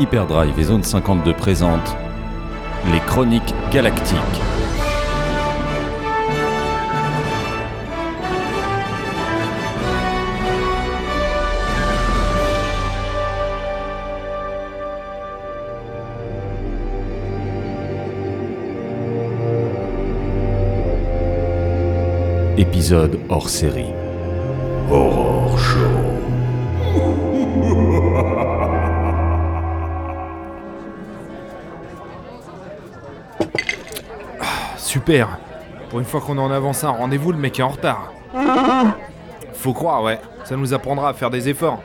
Hyperdrive et Zone 52 présentent les Chroniques Galactiques. Épisode hors série. Super. Pour une fois qu'on est en avance à un rendez-vous, le mec est en retard. Faut croire, ouais. Ça nous apprendra à faire des efforts.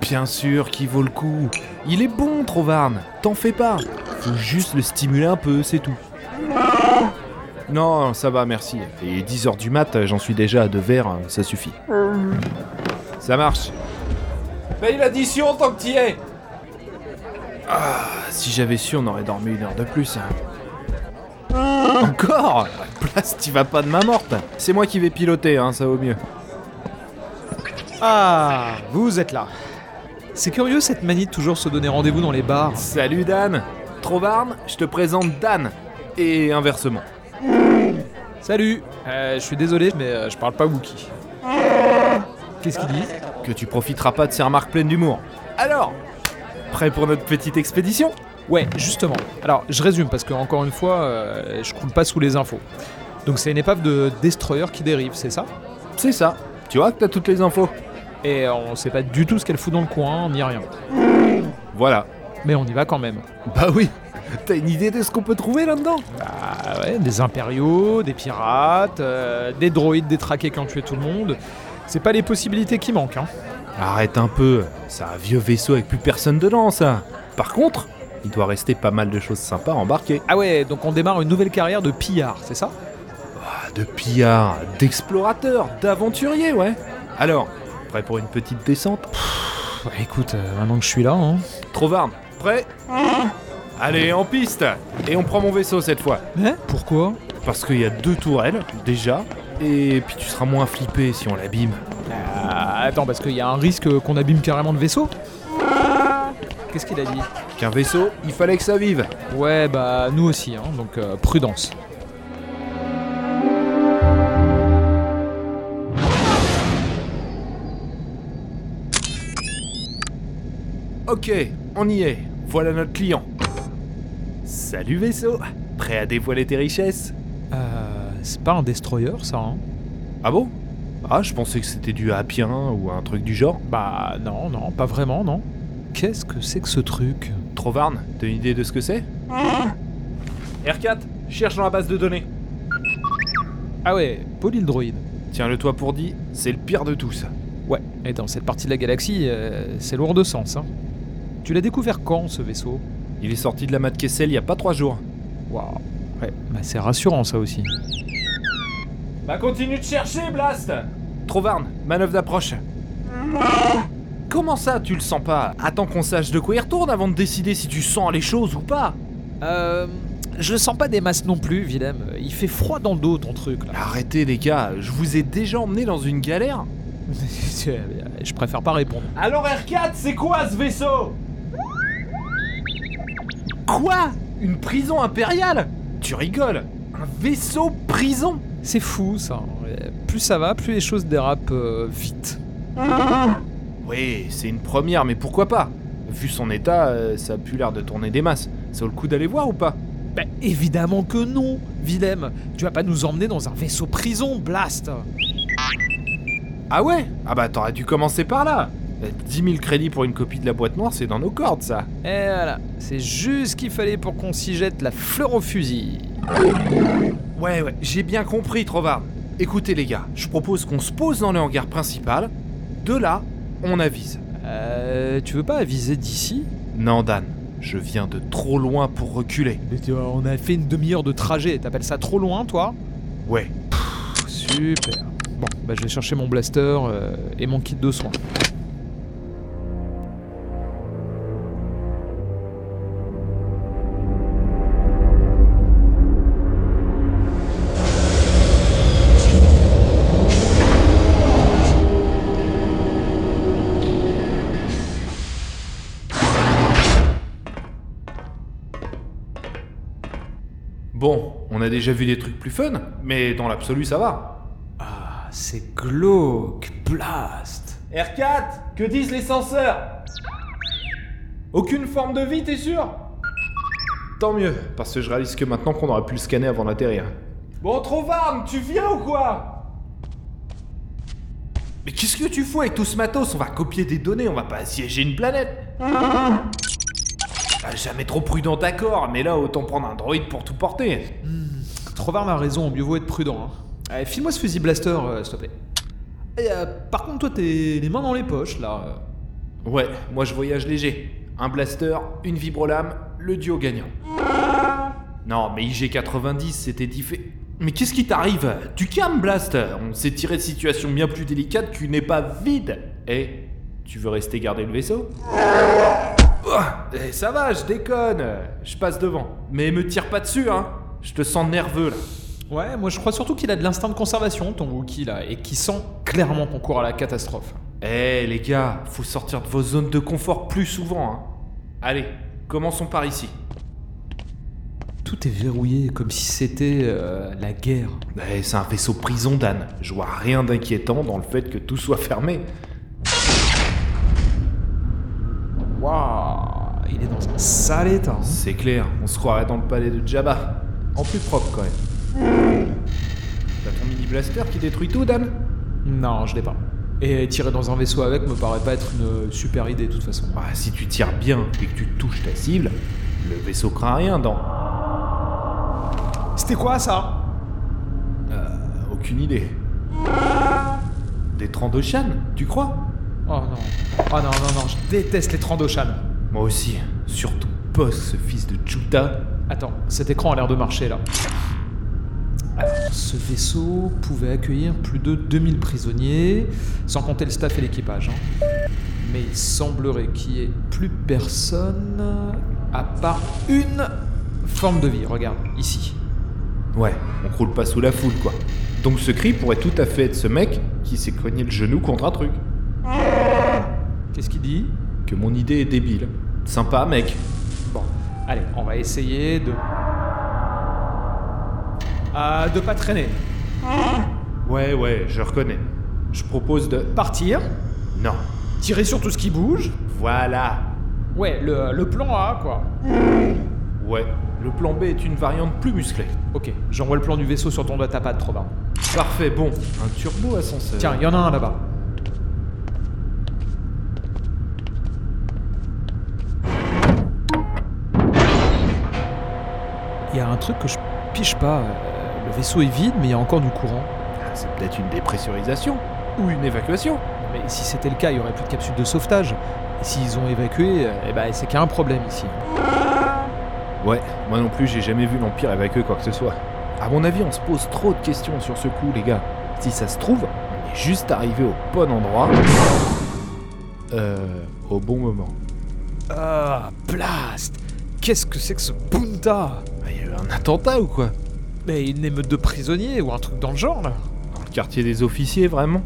Bien sûr qu'il vaut le coup. Il est bon, Trovarne. T'en fais pas. Faut juste le stimuler un peu, c'est tout. Non, ça va, merci. Et 10h du mat, j'en suis déjà à deux verres, ça suffit. Ça marche. Paye l'addition tant que t'y es Ah, si j'avais su, on aurait dormi une heure de plus. Encore Place, t'y vas pas de main morte. C'est moi qui vais piloter, hein, ça vaut mieux. Ah, vous êtes là. C'est curieux cette manie de toujours se donner rendez-vous dans les bars. Salut Dan Trovarne, je te présente Dan. Et inversement. Salut Euh, Je suis désolé, mais euh, je parle pas Wookie. Qu'est-ce qu'il dit? Que tu profiteras pas de ces remarques pleines d'humour. Alors Prêt pour notre petite expédition? Ouais, justement. Alors, je résume parce que, encore une fois, euh, je coule pas sous les infos. Donc, c'est une épave de destroyer qui dérive, c'est ça? C'est ça. Tu vois que t'as toutes les infos. Et on sait pas du tout ce qu'elle fout dans le coin, ni rien. Voilà. Mais on y va quand même. Bah oui T'as une idée de ce qu'on peut trouver là-dedans? Ah ouais, des impériaux, des pirates, euh, des droïdes détraqués qui ont tué tout le monde. C'est pas les possibilités qui manquent, hein. Arrête un peu. C'est un vieux vaisseau avec plus personne dedans, ça. Par contre, il doit rester pas mal de choses sympas embarquées. Ah ouais, donc on démarre une nouvelle carrière de pillard, c'est ça? Ah, de pillards, d'explorateurs, d'aventuriers, ouais. Alors, prêt pour une petite descente? Ouais, écoute, euh, maintenant que je suis là, hein. Trovarne, prêt? Allez, en piste Et on prend mon vaisseau cette fois. Hein Pourquoi? Parce qu'il y a deux tourelles, déjà. Et puis tu seras moins flippé si on l'abîme. Ah, Attends, parce qu'il y a un risque qu'on abîme carrément le vaisseau? Qu'est-ce qu'il a dit? Qu'un vaisseau, il fallait que ça vive. Ouais, bah nous aussi, hein, donc euh, prudence. Ok, on y est. Voilà notre client. Salut vaisseau. Prêt à dévoiler tes richesses? Euh, c'est pas un destroyer ça, hein? Ah bon? Ah, je pensais que c'était du Happien ou un truc du genre. Bah non, non, pas vraiment, non. Qu'est-ce que c'est que ce truc? Trovarne, t'as une idée de ce que c'est R4, cherche dans la base de données. Ah ouais, polydroïde. Tiens-le toi pour dit, c'est le pire de tous. Ouais, et dans cette partie de la galaxie, euh, c'est lourd de sens, hein. Tu l'as découvert quand, ce vaisseau? Il est sorti de la mat Kessel il y a pas trois jours. Waouh. Ouais, bah c'est rassurant ça aussi. Bah continue de chercher, Blast Trovarne, manœuvre d'approche. Comment ça, tu le sens pas? Attends qu'on sache de quoi il retourne avant de décider si tu sens les choses ou pas. Euh. Je sens pas des masses non plus, Willem. Il fait froid dans le dos, ton truc, là. Arrêtez les gars, je vous ai déjà emmené dans une galère. je préfère pas répondre. Alors R4, c'est quoi ce vaisseau? Quoi? Une prison impériale? Tu rigoles? Un vaisseau prison? C'est fou, ça. Plus ça va, plus les choses dérapent euh, vite. Oui, c'est une première, mais pourquoi pas? Vu son état, euh, ça a plus l'air de tourner des masses. Ça vaut le coup d'aller voir ou pas? Bah évidemment que non, Willem. Tu vas pas nous emmener dans un vaisseau prison, Blast. Ah ouais? Ah bah t'aurais dû commencer par là Euh, 10 000 crédits pour une copie de la boîte noire, c'est dans nos cordes ça. Et voilà, c'est juste ce qu'il fallait pour qu'on s'y jette la fleur au fusil. Ouais, ouais, j'ai bien compris, Trovard. Écoutez les gars, je propose qu'on se pose dans le hangar principal. De là, on avise. Euh, tu veux pas aviser d'ici? Non, Dan, je viens de trop loin pour reculer. Mais tu vois, on a fait une demi-heure de trajet. T'appelles ça trop loin, toi? Ouais. Super. Bon, bah je vais chercher mon blaster euh, et mon kit de soins. Déjà vu des trucs plus fun, mais dans l'absolu, ça va. Ah, c'est glauque, blast. R4, que disent les censeurs? Aucune forme de vie, t'es sûr? Tant mieux, parce que je réalise que maintenant qu'on aurait pu le scanner avant d'atterrir. Bon, Trovarne, tu viens ou quoi? Mais qu'est-ce que tu fous avec tout ce matos? On va copier des données, on va pas assiéger une planète Jamais trop prudent, d'accord, mais là, autant prendre un droïde pour tout porter. Trovar a raison, mieux vaut être prudent. Hein. Allez, file-moi ce fusil blaster, euh, s'il te plaît. Et, euh, par contre, toi, t'es les mains dans les poches, là. euh. Ouais, moi je voyage léger. Un blaster, une vibrolame, le duo gagnant. Non, mais IG-90, c'était différent. Mais qu'est-ce qui t'arrive? Tu calmes, Blaster On s'est tiré de situation bien plus délicate qu'une épave vide. Eh, tu veux rester garder le vaisseau? Oh, eh, Ça va, je déconne. Je passe devant. Mais me tire pas dessus, hein. Je te sens nerveux, là. Ouais, moi je crois surtout qu'il a de l'instinct de conservation, ton Wookie, là, et qui sent clairement qu'on court à la catastrophe. Eh, les gars, faut sortir de vos zones de confort plus souvent, hein. Allez, commençons par ici. Tout est verrouillé, comme si c'était euh, la guerre. Eh, c'est un vaisseau prison, Dan. Je vois rien d'inquiétant dans le fait que tout soit fermé. Waouh, il est dans un sale état. hein. C'est clair, on se croirait dans le palais de Jabba. En plus propre quand même. T'as ton mini blaster qui détruit tout, Dan Non, je l'ai pas. Et tirer dans un vaisseau avec me paraît pas être une super idée de toute façon. Bah, si tu tires bien et que tu touches ta cible, le vaisseau craint rien dans. C'était quoi ça? Aucune idée. Des Trandoshan, tu crois? Oh non. Oh non, non, non, je déteste les Trandoshan. Moi aussi, surtout Boss, ce fils de Chuta. Attends, cet écran a l'air de marcher là. Alors, ce vaisseau pouvait accueillir plus de 2000 prisonniers, sans compter le staff et l'équipage. hein. Mais il semblerait qu'il n'y ait plus personne à part une forme de vie. Regarde, ici. Ouais, on croule pas sous la foule, quoi. Donc ce cri pourrait tout à fait être ce mec qui s'est cogné le genou contre un truc. Qu'est-ce qu'il dit? Que mon idée est débile. Sympa, mec. Allez, on va essayer de. Ah, de pas traîner. Ouais, ouais, je reconnais. Je propose de... Partir, Non. tirer sur tout ce qui bouge. Voilà. Ouais, le, le plan A, quoi. Ouais, le plan B est une variante plus musclée. Ok, j'envoie le plan du vaisseau sur ton datapad, trop bien. Parfait, bon. Un turbo ascenseur. Tiens, il y en a un là-bas. Il y a un truc que je piche pas. euh, Le vaisseau est vide, mais il y a encore du courant. Ah, C'est peut-être une dépressurisation. Ou une évacuation. Mais si c'était le cas, il y aurait plus de capsule de sauvetage. Et s'ils ont évacué, euh, eh ben, c'est qu'il y a un problème ici. Ouais, moi non plus, j'ai jamais vu l'Empire évacuer quoi que ce soit. À mon avis, on se pose trop de questions sur ce coup, les gars. Si ça se trouve, on est juste arrivé au bon endroit. Euh, au bon moment. Ah, blast Qu'est-ce que c'est que ce bunta Il y a eu un attentat ou quoi? Mais une émeute de prisonniers ou un truc dans le genre là Dans le quartier des officiers, vraiment?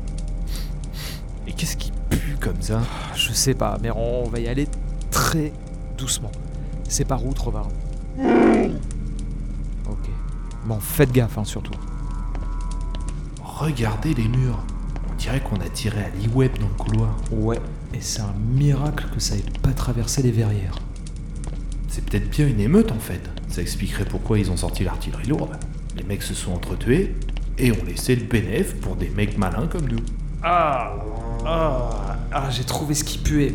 Et qu'est-ce qui pue comme ça? Je sais pas, mais on va y aller très doucement. C'est par où, Trovard Ok. Bon, faites gaffe, hein, surtout. Regardez les murs. On dirait qu'on a tiré à l'e-web dans le couloir. Ouais, et c'est un miracle que ça ait pas traversé les verrières. C'est peut-être bien une émeute en fait. Ça expliquerait pourquoi ils ont sorti l'artillerie lourde. Les mecs se sont entretués et ont laissé le bénéf pour des mecs malins comme nous. Ah Ah, ah j'ai trouvé ce qui puait.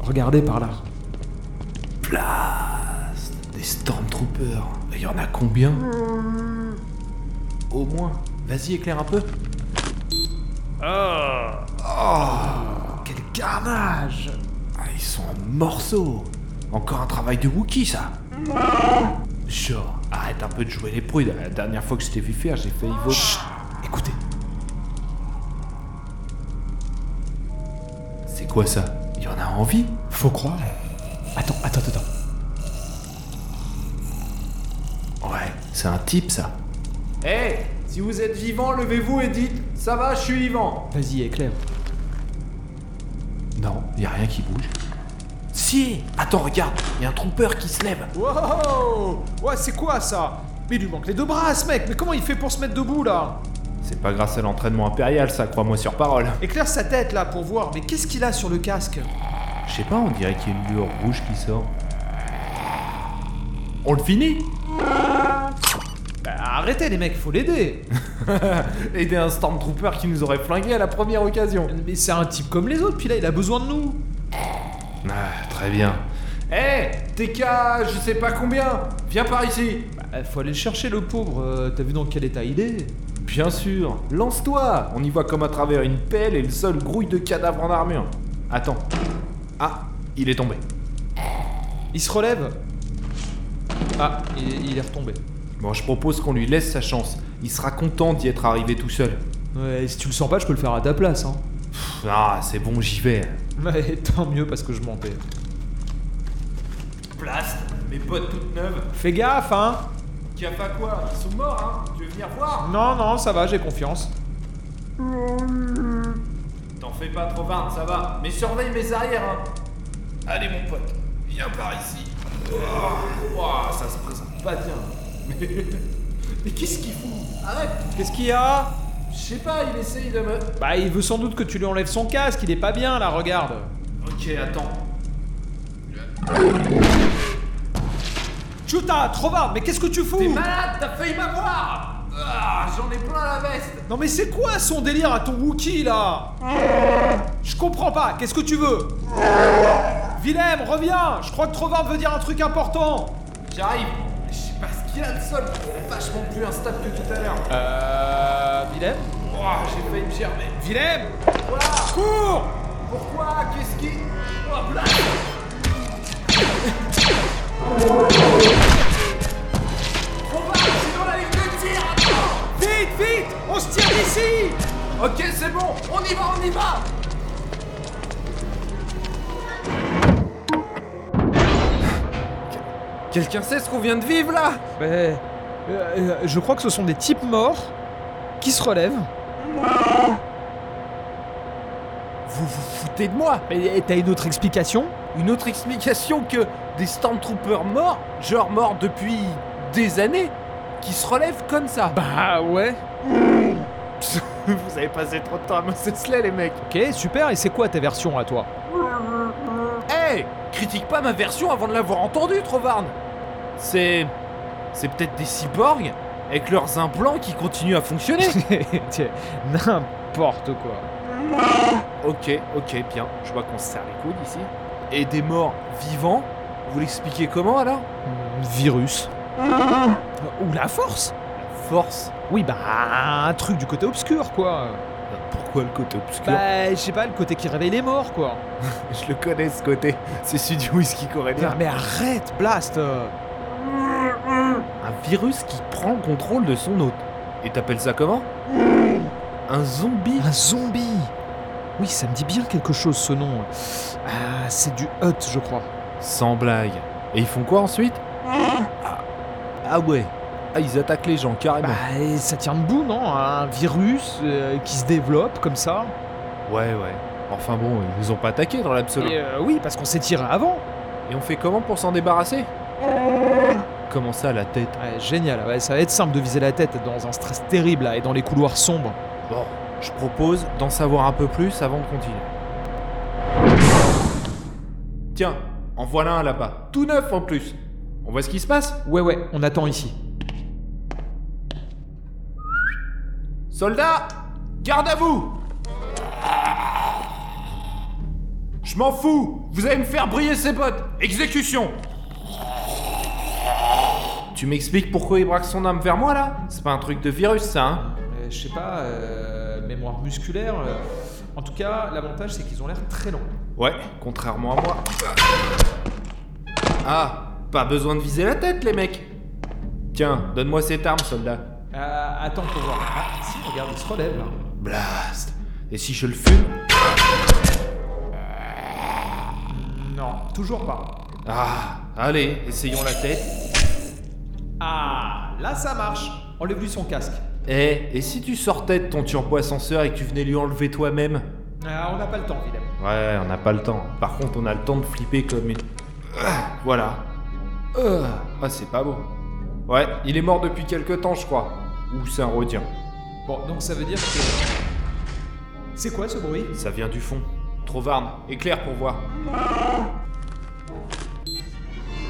Regardez par là. Blast Des Stormtroopers. Il y en a combien? Au moins. Vas-y, éclaire un peu. Quel carnage Ah, ils sont en morceaux. Encore un travail de Wookie, ça. Genre, arrête un peu de jouer les prudes. La dernière fois que je t'ai vu faire, j'ai failli voter. Écoutez, C'est quoi ça? Il y en a envie? Faut croire. Attends, attends, attends. Ouais, c'est un type ça. Hé Si vous êtes vivant, levez-vous et dites Ça va, je suis vivant Vas-y, éclaire. Non, y a rien qui bouge. Si Attends, regarde, y a un trompeur qui se lève. Wow Ouais, c'est quoi ça? Mais il lui manque les deux bras, ce mec Mais comment il fait pour se mettre debout, là? C'est pas grâce à l'entraînement impérial, ça, crois-moi sur parole. Éclaire sa tête, là, pour voir. Mais qu'est-ce qu'il a sur le casque? Je sais pas, on dirait qu'il y a une lueur rouge qui sort. On le finit? Bah, arrêtez, les mecs, faut l'aider Aider un Stormtrooper qui nous aurait flingué à la première occasion. Mais c'est un type comme les autres, puis là, il a besoin de nous Ah, très bien. Hé TK, je sais pas combien Viens par ici Bah, faut aller le chercher, le pauvre. Euh, T'as vu dans quel état il est? Bien sûr, lance-toi On y voit comme à travers une pelle et le sol grouille de cadavres en armure. Attends. Ah, il est tombé. Il se relève Ah, il, il est retombé. Bon, je propose qu'on lui laisse sa chance. Il sera content d'y être arrivé tout seul. Ouais, si tu le sens pas, je peux le faire à ta place, hein. Pff, Ah, c'est bon, j'y vais. Mais tant mieux parce que je mentais. Blast, mes potes toutes neuves. Fais gaffe, hein Qui a pas quoi Ils sont morts, hein Tu veux venir voir Non, non, ça va, j'ai confiance. T'en fais pas trop, Varn, ça va. Mais surveille mes arrières, hein. Allez, mon pote, viens par ici. Oh, ouah, ça se présente pas bien. Mais, mais qu'est-ce qu'il fout? Arrête Qu'est-ce qu'il y a? Je sais pas, il essaye de me. Bah, il veut sans doute que tu lui enlèves son casque, il est pas bien là, regarde. Ok, attends. Chuta, Trovard, mais qu'est-ce que tu fous T'es malade, t'as failli m'avoir ah, J'en ai plein la veste Non mais c'est quoi son délire à ton Wookie là Je comprends pas, qu'est-ce que tu veux Willem, reviens Je crois que Trovard veut dire un truc important J'arrive Je sais pas ce qu'il a le sol, il est vachement plus instable que tout à l'heure. Euh... Willem Ouah, j'ai failli me germer. Willem Voilà Cours Pourquoi Qu'est-ce qui. Oh, là On se tire d'ici Ok, c'est bon, on y va, on y va Quelqu'un sait ce qu'on vient de vivre là? Mais... euh, je crois que ce sont des types morts qui se relèvent. Vous vous foutez de moi. Et t'as une autre explication? Une autre explication que des Stormtroopers morts, genre morts depuis des années, qui se relèvent comme ça. Bah ouais. Vous avez passé trop de temps à me cela les mecs. Ok, super, et c'est quoi ta version à toi? Hey Critique pas ma version avant de l'avoir entendue, Trovarne C'est. C'est peut-être des cyborgs avec leurs implants qui continuent à fonctionner. Tiens, n'importe quoi. ok, ok, bien. Je vois qu'on se serre les coudes ici. Et des morts vivants Vous l'expliquez comment alors? Virus. Ou la force? Force Oui, bah un truc du côté obscur, quoi. Pourquoi le côté obscur? Bah, je sais pas, le côté qui réveille les morts, quoi. Je le connais ce côté. C'est celui du whisky coréen. Mais arrête, Blast Un virus qui prend le contrôle de son hôte. Et t'appelles ça comment? Un zombie Un zombie Oui, ça me dit bien quelque chose, ce nom. Ah, c'est du Hut, je crois. Sans blague. Et ils font quoi ensuite? Ah. ah ouais. Ah, ils attaquent les gens carrément. Bah, et ça tient debout, non? Un virus euh, qui se développe comme ça. Ouais, ouais. Enfin bon, ils nous ont pas attaqué dans l'absolu. Euh, oui, parce qu'on s'est tiré avant. Et on fait comment pour s'en débarrasser? Comment ça, la tête? Ouais, génial, ouais, ça va être simple de viser la tête dans un stress terrible là, et dans les couloirs sombres. Bon, je propose d'en savoir un peu plus avant de continuer. Tiens, en voilà un là-bas. Tout neuf en plus. On voit ce qui se passe Ouais, ouais, on attend ici. Soldats Garde à vous Je m'en fous Vous allez me faire briller ses potes Exécution Tu m'expliques pourquoi il braque son âme vers moi là? C'est pas un truc de virus ça, hein? Euh, je sais pas, euh, mémoire musculaire. euh, En tout cas, l'avantage c'est qu'ils ont l'air très longs. Ouais, contrairement à moi. Ah, pas besoin de viser la tête les mecs Tiens, donne-moi cette arme, soldat. Euh, attends pour voir. Ah, si, regarde, il se relève là. Blast Et si je le fume? Non, toujours pas. Ah, allez, essayons la tête. Ah, là ça marche. Enlève-lui son casque. Eh, et si tu sortais de ton turbo ascenseur et que tu venais lui enlever toi-même Ah, on n'a pas le temps, Willem. Ouais, on n'a pas le temps. Par contre, on a le temps de flipper comme une. Ah, voilà. Ah, ah, c'est pas beau. Ouais, il est mort depuis quelque temps, je crois. Ou c'est un rodien. Bon, donc ça veut dire que. C'est quoi ce bruit? Ça vient du fond. Trovarne, éclaire pour voir.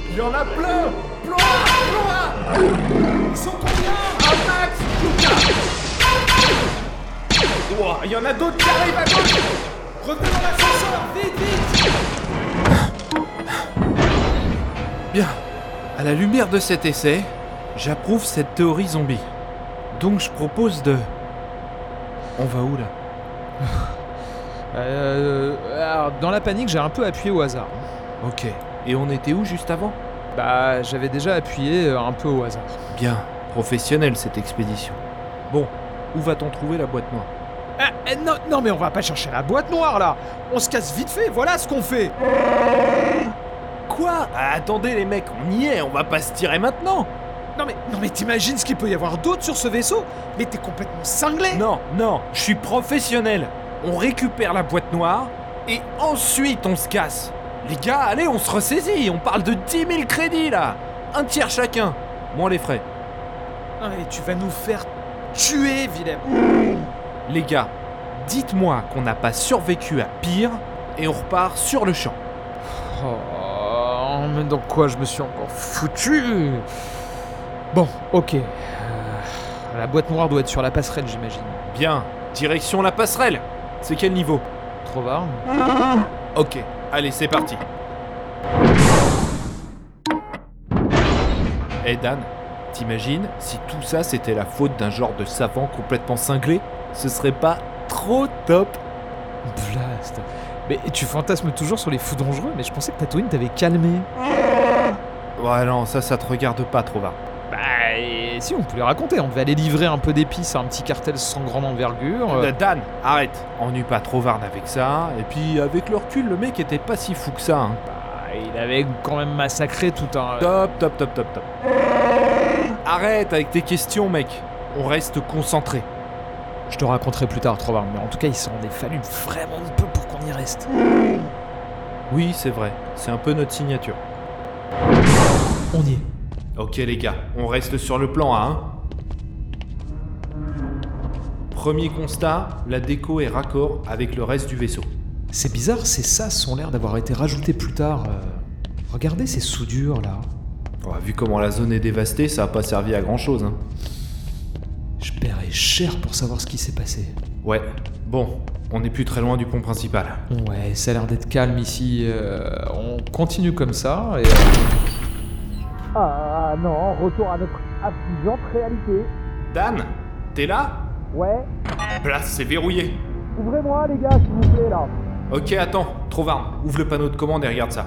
Il y en a plein Plein Plein Ils sont combien Un max Il y en a d'autres qui arrivent à gauche Revenez dans l'ascenseur Vite, vite Bien. À la lumière de cet essai, j'approuve cette théorie zombie. Donc je propose de... On va où là? Euh. Alors, dans la panique, j'ai un peu appuyé au hasard. Ok. Et on était où juste avant? Bah, j'avais déjà appuyé euh, un peu au hasard. Bien. Professionnelle cette expédition. Bon, où va-t-on trouver la boîte noire? Ah, eh, non, non, mais on va pas chercher la boîte noire là On se casse vite fait, voilà ce qu'on fait Quoi? Ah, Attendez les mecs, on y est, on va pas se tirer maintenant Non mais, non mais t'imagines ce qu'il peut y avoir d'autre sur ce vaisseau? Mais t'es complètement cinglé Non, non, je suis professionnel. On récupère la boîte noire et ensuite on se casse. Les gars, allez, on se ressaisit. On parle de 10 000 crédits là. Un tiers chacun. Moins les frais. Mais tu vas nous faire tuer, Willem Les gars, dites-moi qu'on n'a pas survécu à pire et on repart sur le champ. Oh, mais dans quoi je me suis encore foutu? Bon, ok. Euh, la boîte noire doit être sur la passerelle, j'imagine. Bien, direction la passerelle. C'est quel niveau? Trop varme Ok, allez, c'est parti. Eh Dan, t'imagines si tout ça c'était la faute d'un genre de savant complètement cinglé? Ce serait pas trop top Blast Mais tu fantasmes toujours sur les fous dangereux, mais je pensais que Tatooine t'avait calmé. Ouais non, ça ça te regarde pas trop va. Bah, et si, on peut les raconter. On devait aller livrer un peu d'épices à un petit cartel sans grande envergure. euh, Euh, Dan, arrête Ennuie pas trop Varne avec ça, et puis avec le recul, le mec était pas si fou que ça. Hein. bah, il avait quand même massacré tout un. Top, top, top, top, top. Arrête avec tes questions, mec. On reste concentré. Je te raconterai plus tard, Trovarne, mais en tout cas, il s'en est fallu vraiment un peu pour qu'on y reste. Oui, c'est vrai. C'est un peu notre signature. On y est. Ok les gars, on reste sur le plan A, hein Premier constat, la déco est raccord avec le reste du vaisseau. C'est bizarre, ces sas ont l'air d'avoir été rajoutés plus tard. euh. Regardez ces soudures là. Vu comment la zone est dévastée, ça a pas servi à grand chose. Hein. Je paierais cher pour savoir ce qui s'est passé. Ouais, bon, on n'est plus très loin du pont principal. Ouais, ça a l'air d'être calme ici. euh, on continue comme ça et. Ah non, retour à notre affligeante réalité. Dan, t'es là? Ouais, Place, c'est verrouillé. ouvrez-moi les gars, s'il vous plaît là. Ok, attends, Trovarne, ouvre le panneau de commande et regarde ça.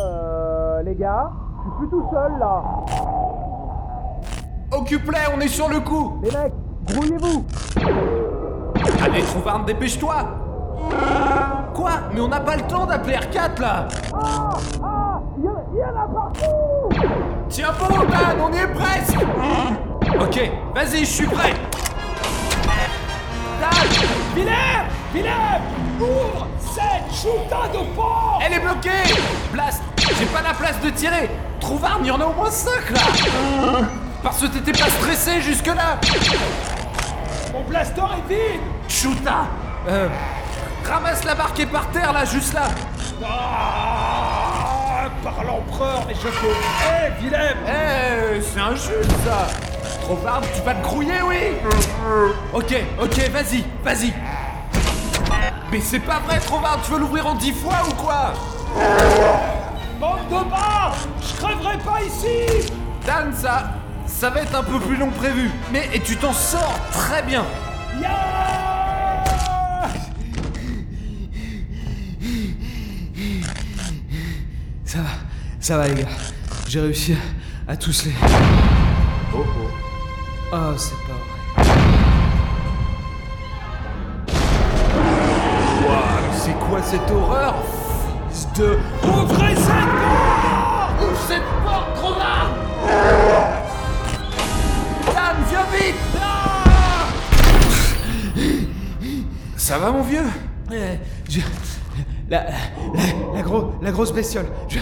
Euh, les gars, je suis plus tout seul là. Occupe-les, on est sur le coup Les mecs, grouillez-vous. Allez, Trovarne, dépêche-toi Quoi? Mais on n'a pas le temps d'appeler R4 là Il y a partout. Tiens bon, Dan, on y est presque. Ok, vas-y, je suis prêt. Dan Willem Ouvre cette de pont Elle est bloquée. Blast J'ai pas la place de tirer. Trouvarne, il y en a au moins 5 là. Parce que t'étais pas stressé jusque-là. Mon blaster est vide. Chuta Euh... Ramasse la barre qui est par terre là, juste là. Ah Par l'empereur, je peux. Hé, Willem Eh, c'est injuste ça Trouvarne, tu vas te grouiller, oui Ok, ok, vas-y, vas-y Mais c'est pas vrai, Trouvarne, tu veux l'ouvrir en 10 fois ou quoi? Bande de bas Je crèverai pas ici Dan, ça... ça va être un peu plus long que prévu. Mais et tu t'en sors très bien. Ça va les gars. J'ai réussi à, tous les... Oh oh. Oh, c'est pas vrai. Mais c'est quoi cette horreur Fils de... Ouvrez cette porte Ouvre cette porte, Trouvarne Dan, viens vite Ça va, mon vieux? Eh, je- La, la, la, gros- la grosse bestiole. Je-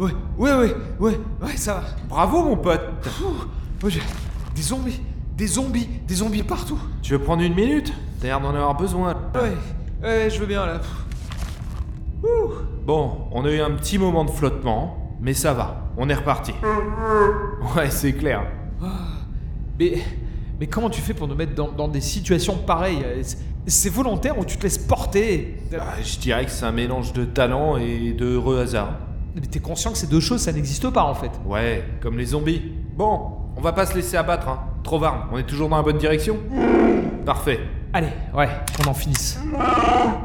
Ouais, ouais, ouais, ouais, ouais, ça va. Bravo mon pote ouais, j'ai- des zombies, des zombies, des zombies partout. Tu veux prendre une minute? T'as l'air d'en avoir besoin. Ouais, ouais, je veux bien là. Ouh. Bon, on a eu un petit moment de flottement, mais ça va, on est reparti. Ouais, c'est clair. Mais, mais comment tu fais pour nous mettre dans, dans des situations pareilles? C'est- C'est volontaire ou tu te laisses porter? Bah, je dirais que c'est un mélange de talent et de heureux hasard. Mais t'es conscient que ces deux choses, ça n'existe pas en fait. Ouais, comme les zombies. Bon, on va pas se laisser abattre, hein. Trovarne, on est toujours dans la bonne direction Parfait. Allez, ouais, qu'on en finisse.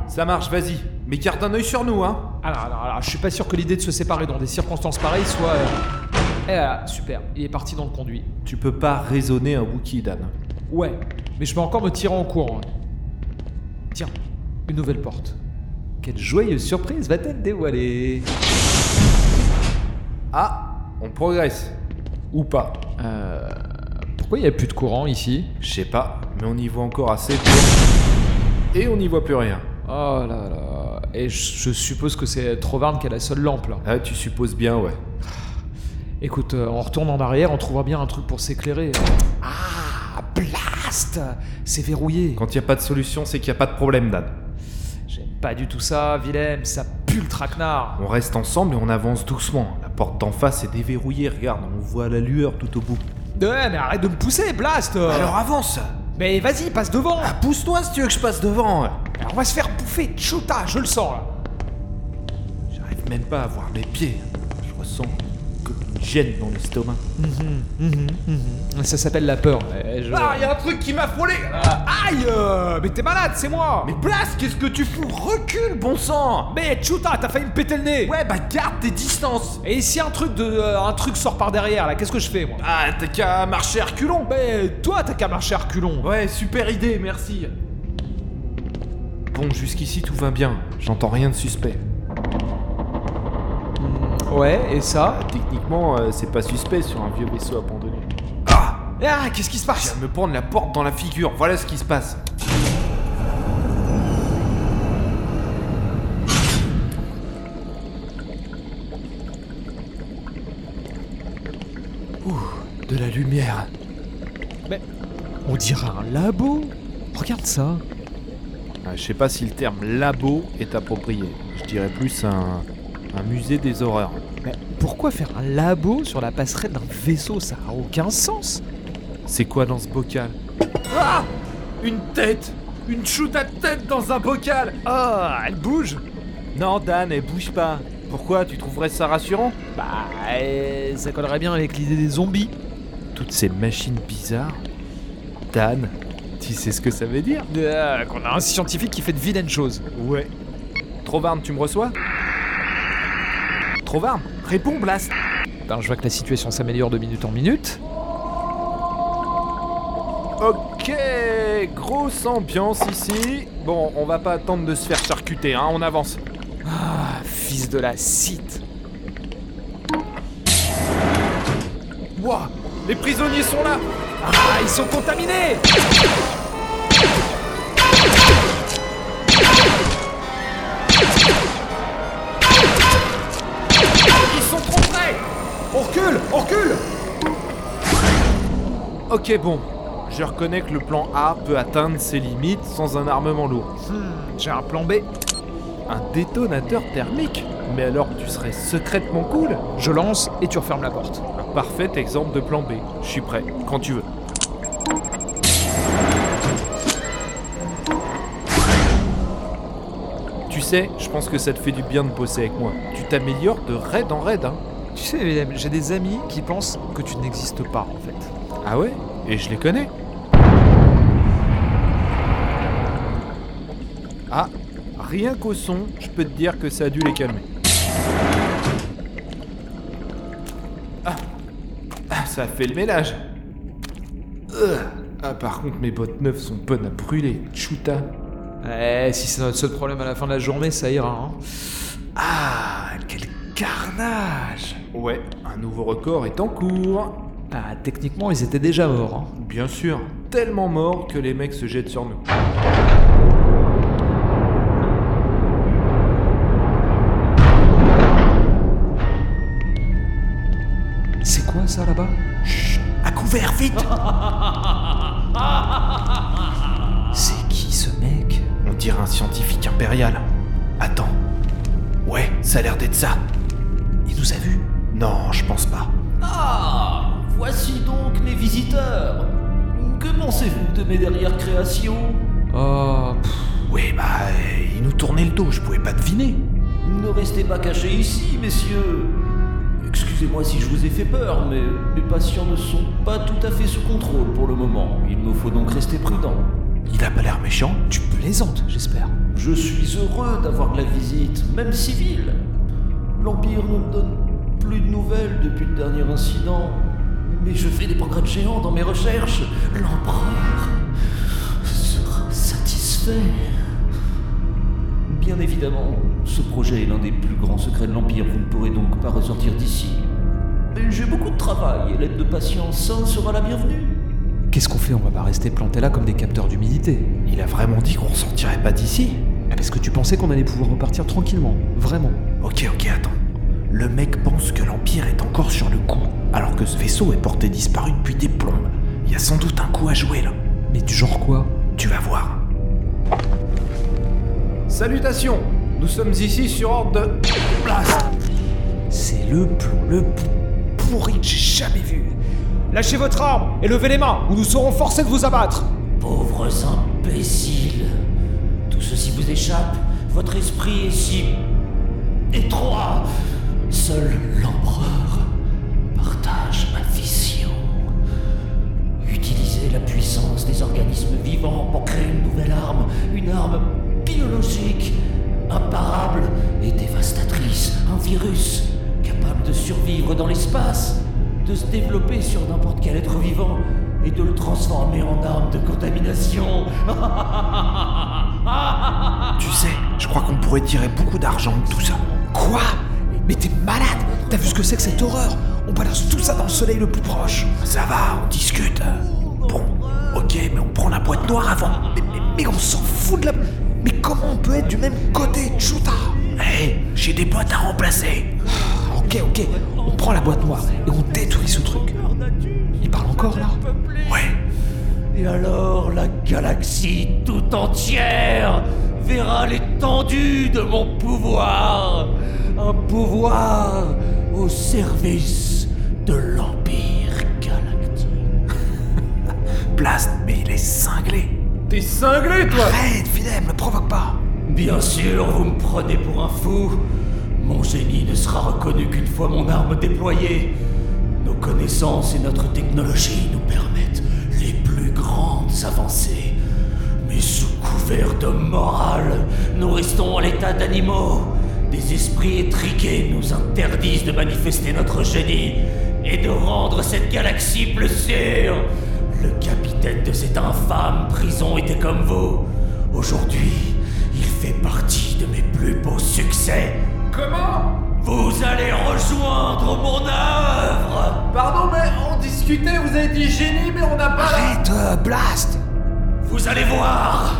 Ça marche, vas-y. Mais garde un œil sur nous, hein. Alors, alors, alors, je suis pas sûr que l'idée de se séparer dans des circonstances pareilles soit. euh, Eh super, il est parti dans le conduit. Tu peux pas raisonner un Wookie, Dan. Ouais, mais je vais encore me tirer en courant. Tiens, une nouvelle porte. Quelle joyeuse surprise va-t-elle dévoiler? Ah, on progresse. Ou pas. Euh. Pourquoi il n'y a plus de courant ici? Je sais pas, mais on y voit encore assez pour... Et on n'y voit plus rien. Oh là là. Et je, suppose que c'est Trovarne qui a la seule lampe là. Ah, tu supposes bien, ouais. Écoute, euh, on retourne en arrière, on trouvera bien un truc pour s'éclairer. Ah, blast C'est verrouillé. Quand il y a pas de solution, c'est qu'il y a pas de problème, Dan. J'aime pas du tout ça, Willem, ça traquenard. On reste ensemble et on avance doucement. La porte d'en face est déverrouillée, regarde, on voit la lueur tout au bout. Ouais, mais arrête de me pousser, blast Alors avance Mais vas-y, passe devant Ah, pousse-toi si tu veux que je passe devant Alors, On va se faire bouffer, chuta, je le sens là. J'arrive même pas à voir mes pieds. Je ressens gêne dans l'estomac. Ça s'appelle la peur. je- Ah, y a un truc qui m'a frôlé. Aïe euh, Mais t'es malade, c'est moi. Mais Blas, qu'est-ce que tu fous? Recule, bon sang. Mais chuta, t'as failli me péter le nez. Ouais, bah garde tes distances. Et si un truc de euh, un truc sort par derrière là, qu'est-ce que je fais moi? Ah, t'as qu'à marcher à reculons Mais toi t'as qu'à marcher à reculons Ouais, super idée, merci. Bon, jusqu'ici tout va bien. J'entends rien de suspect. Ouais, et ça Techniquement, euh, c'est pas suspect sur un vieux vaisseau abandonné. Ah Ah, qu'est-ce qui se Je passe viens de me prendre la porte dans la figure. Voilà ce qui se passe. Ouh, de la lumière. Mais on dirait un labo Regarde ça Ah, je sais pas si le terme labo est approprié. Je dirais plus un, un musée des horreurs. Mais pourquoi faire un labo sur la passerelle d'un vaisseau Ça a aucun sens C'est quoi dans ce bocal? Ah Une tête Une shoot à tête dans un bocal Ah, elle bouge Non, Dan, elle bouge pas. Pourquoi? Tu trouverais ça rassurant? Bah, euh, ça collerait bien avec l'idée des zombies. Toutes ces machines bizarres. Dan, tu sais ce que ça veut dire? Euh, Qu'on a un scientifique qui fait de vilaines choses. Ouais. Trovarne, tu me reçois? Trovarne, réponds, Blast Ben, je vois que la situation s'améliore de minute en minute. Ok, grosse ambiance ici. Bon, on va pas attendre de se faire charcuter, hein, on avance. Ah, fils de la cite. Ouah, les prisonniers sont là Ah, ils sont contaminés Ok, bon. Je reconnais que le plan A peut atteindre ses limites sans un armement lourd. Hmm, J'ai un plan B. Un détonateur thermique Mais alors tu serais secrètement cool Je lance et tu refermes la porte. Un parfait exemple de plan B. Je suis prêt, quand tu veux. Tu sais, je pense que ça te fait du bien de bosser avec moi. Tu t'améliores de raid en raid, hein. Tu sais, j'ai des amis qui pensent que tu n'existes pas, en fait. Ah ouais Et je les connais Ah, rien qu'au son, je peux te dire que ça a dû les calmer. Ah, Ah, ça a fait le ménage. Ugh. Ah, par contre, mes bottes neuves sont bonnes à brûler. Chuta. Eh, si c'est notre seul problème à la fin de la journée, ça ira, hein. Ah, quel carnage Ouais, un nouveau record est en cours. Ah, techniquement, ils étaient déjà morts, hein. Bien sûr, tellement morts que les mecs se jettent sur nous. quoi ça là-bas? Chut, à couvert, vite C'est qui ce mec? On dirait un scientifique impérial. Attends. Ouais, ça a l'air d'être ça. Il nous a vus? Non, je pense pas. Ah Voici donc mes visiteurs Que pensez-vous de mes dernières créations? Oh, pff, Oui, bah, euh, il nous tournait le dos, je pouvais pas deviner. Ne restez pas cachés ici, messieurs Excusez-moi si je vous ai fait peur, mais mes patients ne sont pas tout à fait sous contrôle pour le moment. Il me faut donc rester prudent. Il a pas l'air méchant. tu plaisantes, j'espère. Je suis heureux d'avoir la visite, même civile. L'Empire ne me donne plus de nouvelles depuis le dernier incident. Mais je fais des progrès géants dans mes recherches. L'Empereur sera satisfait. Bien évidemment, ce projet est l'un des plus grands secrets de l'Empire. Vous ne pourrez donc pas ressortir d'ici. Mais j'ai beaucoup de travail et l'aide de patients sains sera la bienvenue. Qu'est-ce qu'on fait? On va pas rester plantés là comme des capteurs d'humidité. Il a vraiment dit qu'on sortirait pas d'ici? Ah, parce que tu pensais qu'on allait pouvoir repartir tranquillement. Vraiment. Ok, ok, attends. Le mec pense que l'Empire est encore sur le coup, alors que ce vaisseau est porté disparu depuis des plombes. Il y a sans doute un coup à jouer là. Mais du genre quoi? Tu vas voir. Salutations Nous sommes ici sur ordre de... Blast C'est le plomb le plus pourri que j'ai jamais vu. Lâchez votre arme et levez les mains ou nous serons forcés de vous abattre. Pauvres imbéciles Tout ceci vous échappe Votre esprit est si étroit Seul l'empereur partage ma vision. Utiliser la puissance des organismes vivants pour créer une nouvelle arme, une arme biologique, imparable et dévastatrice, un virus capable de survivre dans l'espace, de se développer sur n'importe quel être vivant et de le transformer en arme de contamination. Tu sais, je crois qu'on pourrait tirer beaucoup d'argent de tout ça. Quoi? Mais t'es malade T'as vu ce que c'est que cette horreur? On balance tout ça dans le soleil le plus proche. Ça va, on discute. Bon, ok, mais on prend la boîte noire avant. Mais, mais- mais on s'en fout de la... Mais comment on peut être du même côté, Chuta? Hé, j'ai des boîtes à remplacer. Ok, ok, on prend la boîte noire et on détruit ce truc. Il parle encore là? Ouais, Et alors la galaxie tout entière verra l'étendue de mon pouvoir. Un pouvoir au service de l'Empire galactique. Blast, mais il est cinglé. T'es cinglé, toi? Arrête, Fidel, me provoque pas. Bien sûr, vous me prenez pour un fou. Mon génie ne sera reconnu qu'une fois mon arme déployée. Nos connaissances et notre technologie nous permettent les plus grandes avancées. Mais sous couvert de morale, nous restons à l'état d'animaux. Des esprits étriqués nous interdisent de manifester notre génie et de rendre cette galaxie plus sûre. Le capitaine de cette infâme prison était comme vous. Aujourd'hui, il fait partie de mes plus beaux succès. Comment? Vous allez rejoindre mon œuvre Pardon, mais on discutait, vous avez dit génie, mais on n'a pas... Arrête, euh, Blast Vous allez voir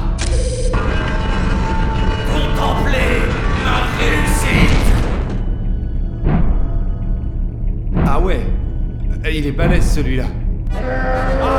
Contemplez Ah ouais Il est balèze, celui-là. Ah,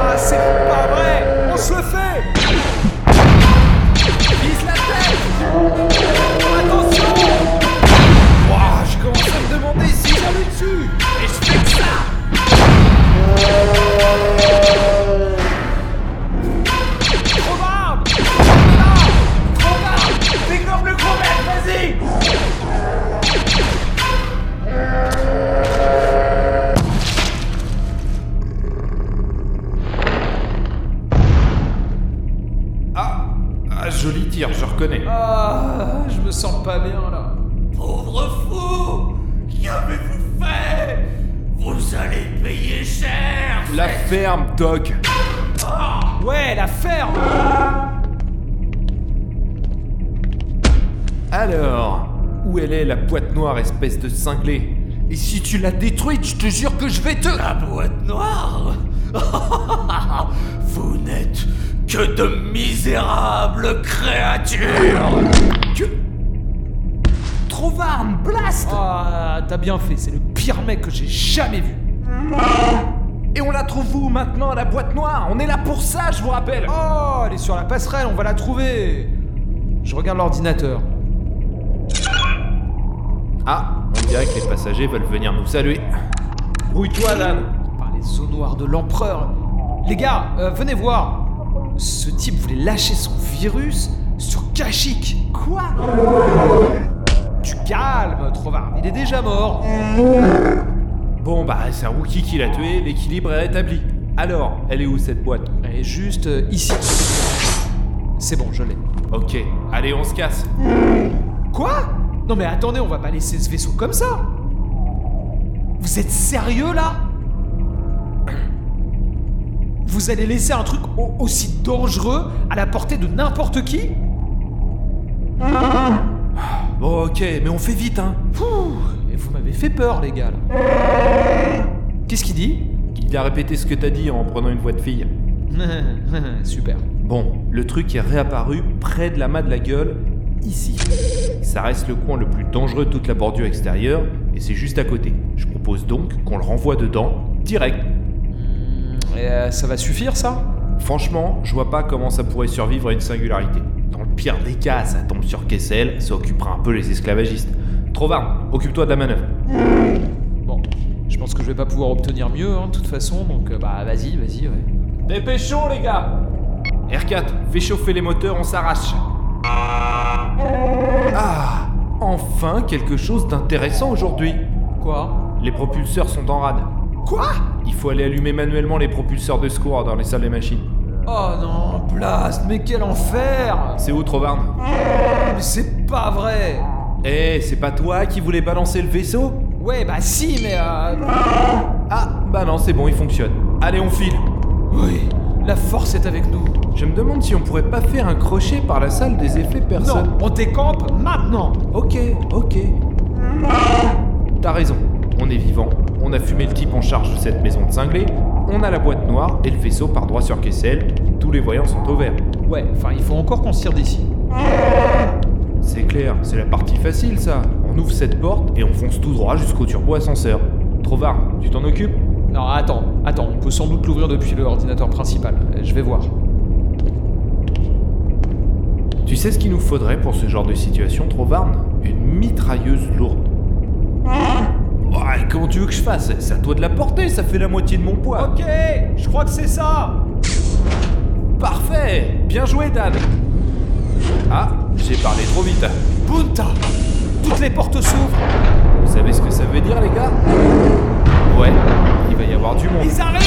cinglé. Et si tu l'as détruite, je te jure que je vais te... La boîte noire Vous n'êtes que de misérables créatures Que... Trouve arme, blast Ah, t'as bien fait, c'est le pire mec que j'ai jamais vu. Et on la trouve où maintenant, la boîte noire? On est là pour ça, je vous rappelle. Oh, elle est sur la passerelle, on va la trouver. Je regarde l'ordinateur. Ah, on dirait que les passagers veulent venir nous saluer. Brouille-toi, Dan Par les eaux noires de l'empereur. Les gars, euh, venez voir Ce type voulait lâcher son virus sur Kashyyyk Quoi? Tu calmes, Trovard, il est déjà mort Bon, bah, c'est un Wookie qui l'a tué, l'équilibre est rétabli. Alors, elle est où cette boîte? Elle est juste euh, ici. C'est bon, je l'ai. Ok, allez, on se casse. Quoi? Non mais attendez, on va pas laisser ce vaisseau comme ça Vous êtes sérieux là? Vous allez laisser un truc au- aussi dangereux à la portée de n'importe qui? Bon, ok, mais on fait vite, hein. Et vous m'avez fait peur les gars là. Qu'est-ce qu'il dit? Il a répété ce que t'as dit en prenant une voix de fille. Super. Bon, le truc est réapparu près de la mât de la gueule, ici. Ça reste le coin le plus dangereux de toute la bordure extérieure, et c'est juste à côté. Je propose donc qu'on le renvoie dedans, direct. Et euh, ça va suffire ça? Franchement, je vois pas comment ça pourrait survivre à une singularité. Dans le pire des cas, ça tombe sur Kessel, ça occupera un peu les esclavagistes. Trovard, occupe-toi de la manœuvre. Bon, je pense que je vais pas pouvoir obtenir mieux hein, de toute façon, donc euh, bah vas-y, vas-y, ouais. Dépêchons, les gars R4, fais chauffer les moteurs, on s'arrache. Ah, enfin quelque chose d'intéressant aujourd'hui. Quoi? Les propulseurs sont en rade. Quoi? Il faut aller allumer manuellement les propulseurs de secours dans les salles des machines. Oh non, Blast, mais quel enfer C'est où, Trovarne Mais c'est pas vrai Eh, c'est pas toi qui voulais balancer le vaisseau? Ouais, bah si, mais euh... Ah, bah non, c'est bon, il fonctionne. Allez, on file. Oui, la force est avec nous. Je me demande si on pourrait pas faire un crochet par la salle des effets personnes. Non, on décampe maintenant Ok, ok. T'as raison, on est vivant, on a fumé le type en charge de cette maison de cinglés, on a la boîte noire et le vaisseau par droit sur Kessel, tous les voyants sont au vert. Ouais, enfin, il faut encore qu'on se tire d'ici. C'est clair, c'est la partie facile ça. On ouvre cette porte et on fonce tout droit jusqu'au turbo ascenseur. Trovard, tu t'en occupes? Non, attends, attends, on peut sans doute l'ouvrir depuis l'ordinateur principal. Je vais voir. Tu sais ce qu'il nous faudrait pour ce genre de situation, Trovarne? Une mitrailleuse lourde. Ouais, comment tu veux que je fasse? C'est à toi de la porter, ça fait la moitié de mon poids. Ok, je crois que c'est ça. Parfait! Bien joué, Dan. Ah, j'ai parlé trop vite. Bunta Toutes les portes s'ouvrent. Vous savez ce que ça veut dire, les gars? Ouais, il va y avoir du monde. Ils arrivent